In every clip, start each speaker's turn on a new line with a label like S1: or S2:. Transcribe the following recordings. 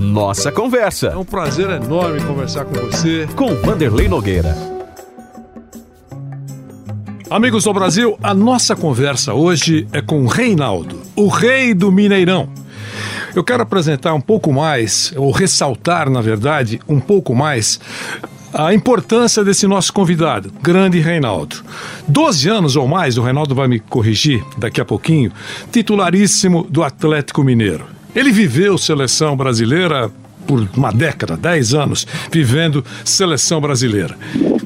S1: Nossa Conversa.
S2: É um prazer enorme conversar com você.
S1: Com Vanderlei Nogueira.
S2: Amigos do Brasil, a nossa conversa hoje é com Reinaldo, o rei do Mineirão. Eu quero apresentar um pouco mais, ou ressaltar, na verdade, um pouco mais a importância desse nosso convidado, grande Reinaldo. Doze anos ou mais, o Reinaldo vai me corrigir daqui a pouquinho, titularíssimo do Atlético Mineiro. Ele viveu seleção brasileira por uma década, 10 anos, vivendo seleção brasileira.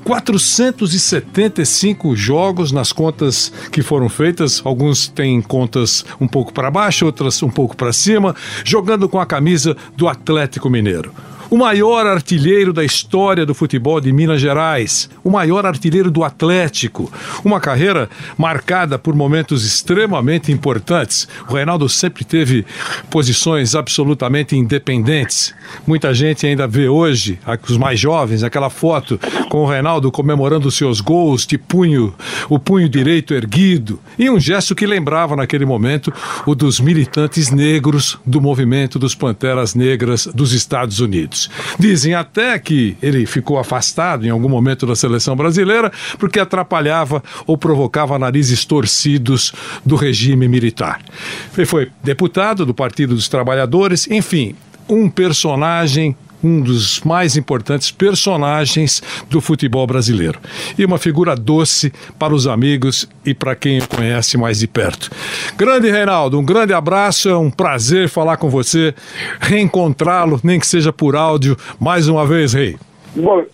S2: 475 jogos nas contas que foram feitas, alguns têm contas um pouco para baixo, outras um pouco para cima, jogando com a camisa do Atlético Mineiro o maior artilheiro da história do futebol de Minas Gerais, o maior artilheiro do Atlético. Uma carreira marcada por momentos extremamente importantes. O Reinaldo sempre teve posições absolutamente independentes. Muita gente ainda vê hoje, os mais jovens, aquela foto com o Reinaldo comemorando seus gols de punho, o punho direito erguido, e um gesto que lembrava naquele momento o dos militantes negros do movimento dos Panteras Negras dos Estados Unidos. Dizem até que ele ficou afastado em algum momento da seleção brasileira porque atrapalhava ou provocava narizes torcidos do regime militar. Ele foi deputado do Partido dos Trabalhadores, enfim, um personagem um dos mais importantes personagens do futebol brasileiro. E uma figura doce para os amigos e para quem o conhece mais de perto. Grande Reinaldo, um grande abraço, é um prazer falar com você, reencontrá-lo, nem que seja por áudio, mais uma vez, Rei.
S3: Bom,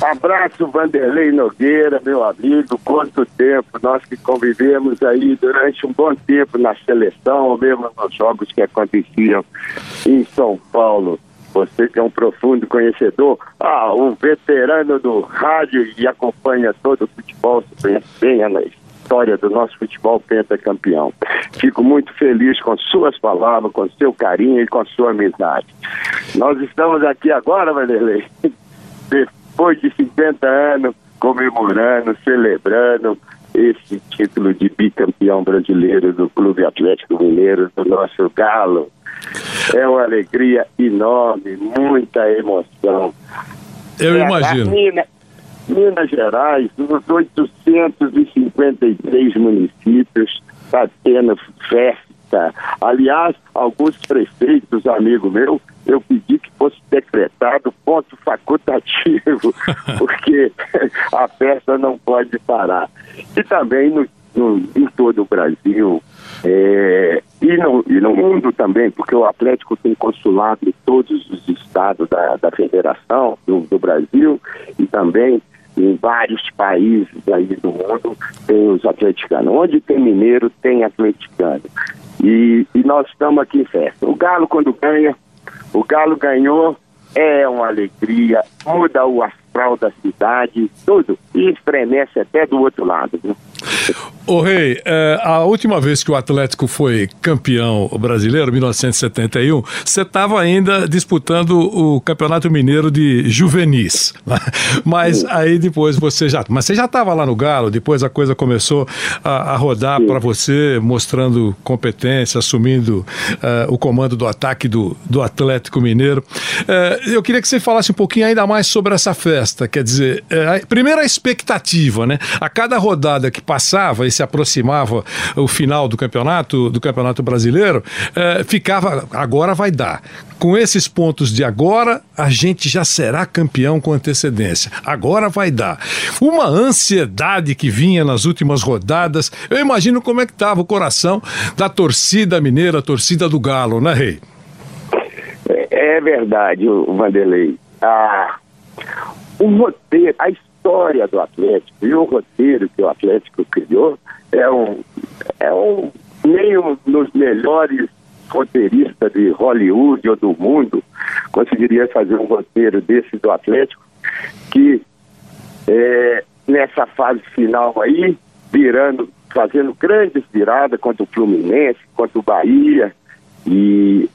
S3: abraço Vanderlei Nogueira, meu amigo, quanto tempo, nós que convivemos aí durante um bom tempo na seleção, ou mesmo nos jogos que aconteciam em São Paulo. Você que é um profundo conhecedor, ah, um veterano do rádio e acompanha todo o futebol, você conhece bem a história do nosso futebol pentacampeão. Fico muito feliz com suas palavras, com seu carinho e com sua amizade. Nós estamos aqui agora, Vanderlei, depois de 50 anos, comemorando, celebrando esse título de bicampeão brasileiro do Clube Atlético Mineiro, do nosso Galo. É uma alegria enorme, muita emoção.
S2: Eu é, imagino.
S3: Minas, Gerais, os 853 municípios, está tendo festa. Aliás, alguns prefeitos, amigo meu, eu pedi que fosse decretado ponto facultativo, porque a festa não pode parar. E também no, no, em todo o Brasil, é, e, no, e no mundo também, porque o Atlético tem consulado em todos os estados da, da federação do, do Brasil e também em vários países aí do mundo tem os atleticanos. Onde tem mineiro, tem atleticano. E, e nós estamos aqui em festa. O Galo, quando ganha, o Galo ganhou, é uma alegria, muda o astral da cidade, tudo. E estremece até do outro lado. Viu?
S2: Ô Rei, é, a última vez que o Atlético foi campeão brasileiro, 1971, você estava ainda disputando o Campeonato Mineiro de Juvenis. Né? Mas aí depois você já. Mas você já estava lá no Galo, depois a coisa começou a, a rodar para você, mostrando competência, assumindo uh, o comando do ataque do, do Atlético Mineiro. Uh, eu queria que você falasse um pouquinho ainda mais sobre essa festa. Quer dizer, uh, primeiro a expectativa, né? A cada rodada que passava e se aproximava o final do campeonato, do campeonato brasileiro, eh, ficava, agora vai dar. Com esses pontos de agora, a gente já será campeão com antecedência. Agora vai dar. Uma ansiedade que vinha nas últimas rodadas. Eu imagino como é que estava o coração da torcida mineira, a torcida do Galo, né, Rei?
S3: É, é verdade, Vanderlei. Ah, o roteiro, a história do Atlético e o roteiro que o Atlético criou é um, é um nem nos melhores roteiristas de Hollywood ou do mundo. Conseguiria fazer um roteiro desse do Atlético que é, nessa fase final aí, virando, fazendo grandes viradas contra o Fluminense, contra o Bahia e,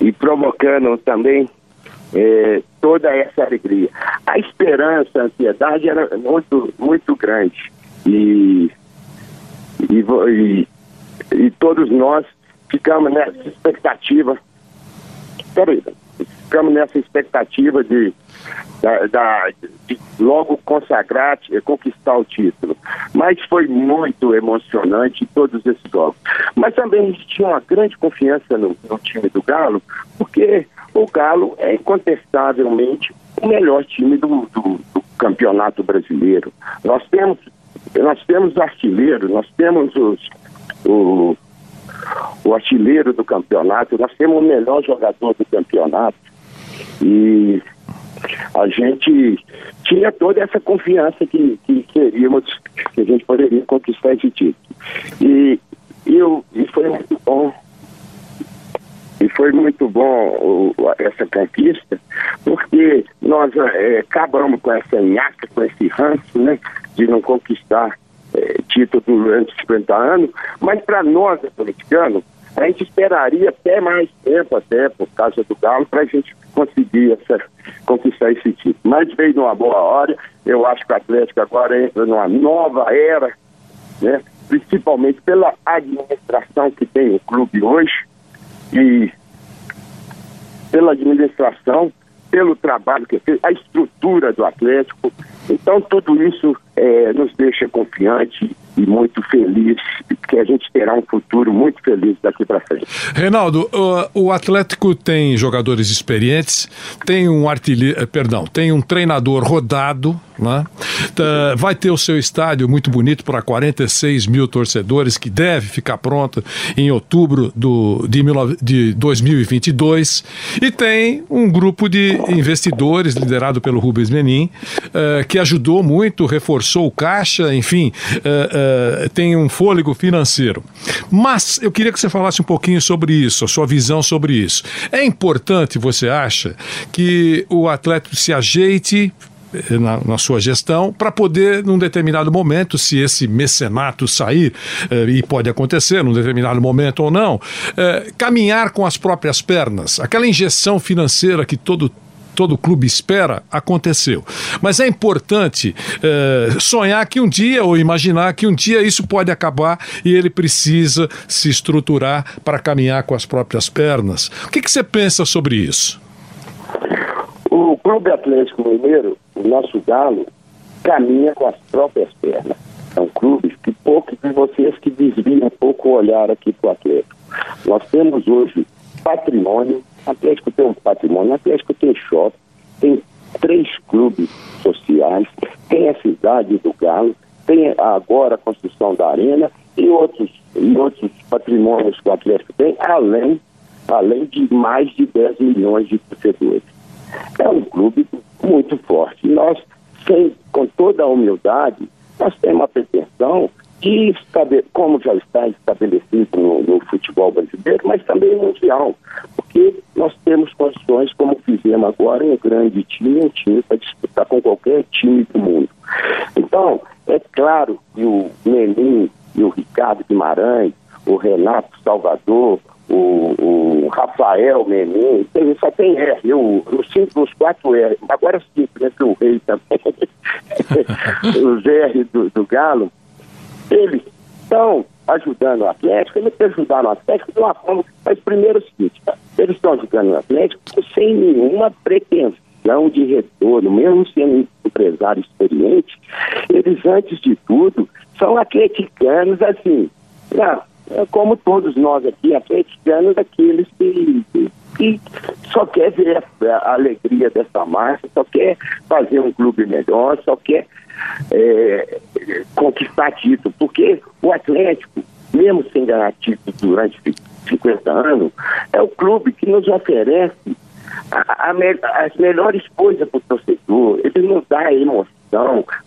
S3: e provocando também é, toda essa alegria. A esperança, a ansiedade era muito, muito grande. E, e, e, e todos nós ficamos nessa expectativa. Peraí, ficamos nessa expectativa de, da, da, de logo consagrar, conquistar o título. Mas foi muito emocionante todos esses jogos. Mas também a gente tinha uma grande confiança no, no time do Galo, porque o Galo é incontestavelmente o melhor time do, do, do campeonato brasileiro. Nós temos, nós temos artilheiro, nós temos os, o, o artilheiro do campeonato, nós temos o melhor jogador do campeonato. E a gente tinha toda essa confiança que, que queríamos, que a gente poderia conquistar esse título. E, e, e foi muito bom. E foi muito bom o, essa conquista, porque nós é, acabamos com essa nhaca, com esse ranço, né, de não conquistar é, título durante 50 anos, mas para nós, atleticano, a gente esperaria até mais tempo, até por causa do Galo, para a gente conseguir essa, conquistar esse título. Mas veio numa boa hora, eu acho que o Atlético agora entra numa nova era, né? principalmente pela administração que tem o clube hoje e pela administração, pelo trabalho que fez, a estrutura do Atlético. Então, tudo isso é, nos deixa confiante e muito feliz, que a gente terá um futuro muito feliz daqui para frente.
S2: Reinaldo, o, o, Atlético tem jogadores experientes, tem um artilheiro, eh, perdão, tem um treinador rodado, né? Tá, vai ter o seu estádio muito bonito para 46 mil torcedores, que deve ficar pronto em outubro do, de, de 2022. E tem um grupo de investidores liderado pelo Rubens Menin, uh, que ajudou muito, reforçou o caixa, enfim, uh, tem um fôlego financeiro. Mas eu queria que você falasse um pouquinho sobre isso, a sua visão sobre isso. É importante, você acha, que o atleta se ajeite na, na sua gestão para poder, num determinado momento, se esse mecenato sair, eh, e pode acontecer num determinado momento ou não, eh, caminhar com as próprias pernas. Aquela injeção financeira que todo todo clube espera, aconteceu. Mas é importante eh, sonhar que um dia, ou imaginar que um dia isso pode acabar e ele precisa se estruturar para caminhar com as próprias pernas. O que, que você pensa sobre isso?
S3: O Clube Atlético Mineiro o nosso Galo caminha com as próprias pernas. São clubes que poucos de vocês que desviam um pouco o olhar aqui para o Atlético. Nós temos hoje patrimônio, Atlético tem um patrimônio, Atlético tem shopping, tem três clubes sociais, tem a cidade do Galo, tem agora a construção da arena e outros, e outros patrimônios que o Atlético tem, além, além de mais de 10 milhões de torcedores. É um clube muito forte. Nós, sem, com toda a humildade, nós temos a pretensão de, como já está estabelecido no, no, futebol brasileiro, mas também mundial, porque nós temos condições, como fizemos agora, um grande time, um time para disputar com qualquer time do mundo. Então, é claro que o Menin e o Ricardo Guimarães, o Renato Salvador, o, o Rafael Menin, tem, só tem R, eu, os cinco, os quatro R, agora que o rei também, os R do, do Galo, eles estão ajudando o Atlético, eles ajudaram o Atlético de uma forma, mas primeiro é o seguinte, eles estão ajudando o Atlético sem nenhuma pretensão de retorno, mesmo sendo empresário experiente, eles antes de tudo são atleticanos assim, não, é como todos nós aqui, atleticanos, daqueles que, que, que, só quer ver a, a, alegria dessa massa, só quer fazer um clube melhor, só quer é, conquistar título, porque o Atlético, mesmo sem ganhar título durante 50 anos, é o clube que nos oferece a, a, as melhores coisas para o torcedor, ele nos dá emoção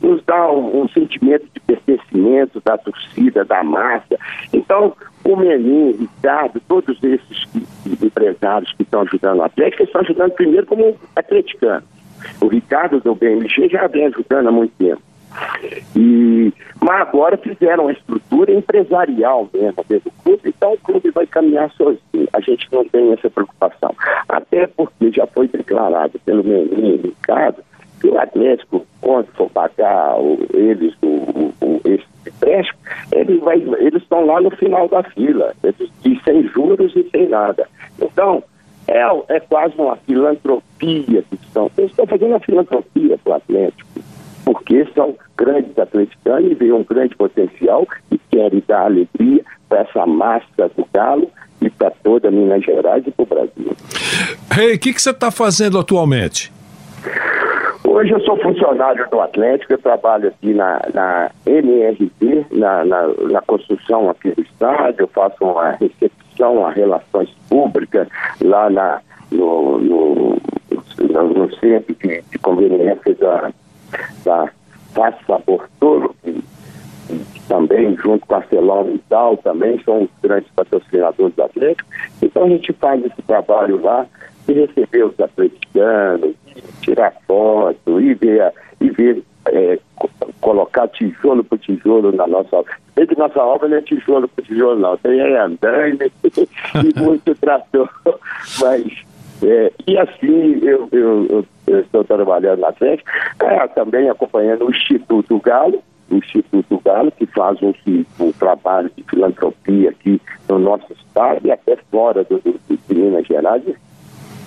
S3: nos dá um, um, sentimento de pertencimento da torcida, da massa. Então, o Menin, Ricardo, todos esses empresários que estão ajudando o Atlético, estão ajudando primeiro como atleticano. O Ricardo do BMG já vem ajudando há muito tempo. E, mas agora fizeram a estrutura empresarial mesmo do clube, então o clube vai caminhar sozinho. A gente não tem essa preocupação. Até porque já foi declarado pelo e Ricardo que o Atlético, quando for pagar o, eles o, o, esse empréstimo, ele vai, eles estão lá no final da fila, eles, e sem juros e sem nada. Então, é, é quase uma filantropia que estão. Eles estão fazendo uma filantropia para o Atlético, porque são grandes atleticanos e veem um grande potencial e querem dar alegria para essa massa do Galo e para toda Minas Gerais e para o Brasil.
S2: Rei, hey, o que, que você está fazendo atualmente?
S3: Hoje eu sou funcionário do Atlético, eu trabalho aqui na, na MRT, na, na, na, construção aqui do estádio, eu faço uma recepção a relações públicas lá na, no, no, no, no centro de, de conveniência da, da Faz Sabor que, que também, junto com a Celão e tal, também são os grandes patrocinadores do Atlético. Então a gente faz esse trabalho lá de receber os atleticanos, tirar foto e ver, e ver é, colocar tijolo por tijolo na nossa obra. Sei que nossa obra não é tijolo por tijolo, não. Tem é andando e muito trator. Mas, é, e assim, eu, estou trabalhando na frente, é, também acompanhando o Instituto Galo, o Instituto Galo, que faz um, um trabalho de filantropia aqui no nosso estado e até fora do, do, de Minas Gerais.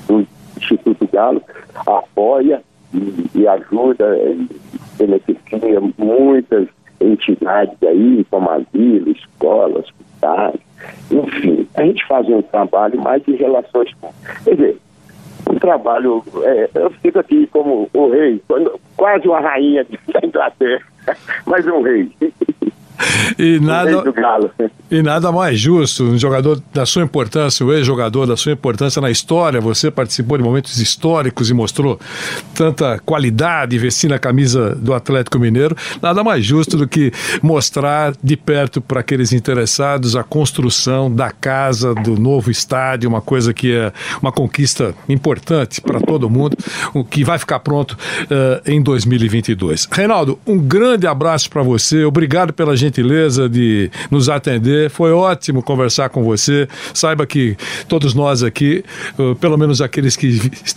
S3: O Instituto Galo apoia e, e ajuda, beneficia muitas entidades aí, como asilo, escolas, hospitais, enfim. A gente faz um trabalho mais de relações Quer dizer, trabalho, é, eu fico aqui como o rei, quase uma rainha da Inglaterra, mas um rei.
S2: E nada, e nada mais justo, um jogador da sua importância, o ex-jogador da sua importância na história, você participou de momentos históricos e mostrou tanta qualidade vestindo a camisa do Atlético Mineiro, nada mais justo do que mostrar de perto para aqueles interessados a construção da casa, do novo estádio, uma coisa que é uma conquista importante para todo mundo, o que vai ficar pronto uh, em 2022. Reinaldo, um grande abraço para você, obrigado pela gentileza de nos atender. Foi ótimo conversar com você. Saiba que todos nós aqui, uh, pelo menos aqueles que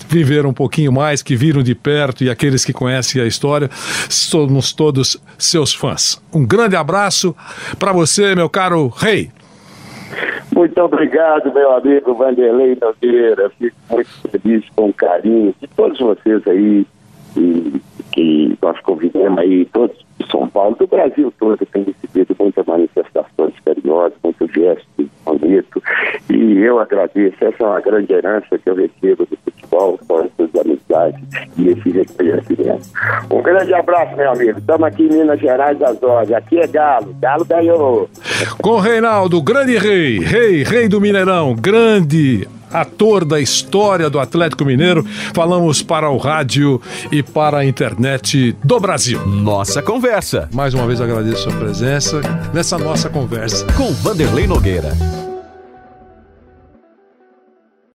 S2: viveram um pouquinho mais, que viram de perto e aqueles que conhecem a história, somos todos seus fãs. Um grande abraço para você, meu caro rei.
S3: Muito obrigado, meu amigo Vanderlei Nogueira. Fico muito feliz com o carinho de todos vocês aí, que nós convivemos aí, todos de São Paulo, do Brasil todo, tem recebido muitas manifestações carinhosas, muito gesto bonito, e eu agradeço, essa é uma grande herança que eu recebo do futebol, com essas amizades e esse reconhecimento. Um grande abraço, meu amigo, estamos aqui em Minas Gerais das Ordens, aqui é Galo, Galo ganhou.
S2: Com Reinaldo, grande rei, rei, rei do Mineirão, grande ator da história do Atlético Mineiro. Falamos para o rádio e para a internet do Brasil.
S1: Nossa conversa.
S2: Mais uma vez agradeço a sua presença nessa nossa conversa.
S1: Com Vanderlei Nogueira.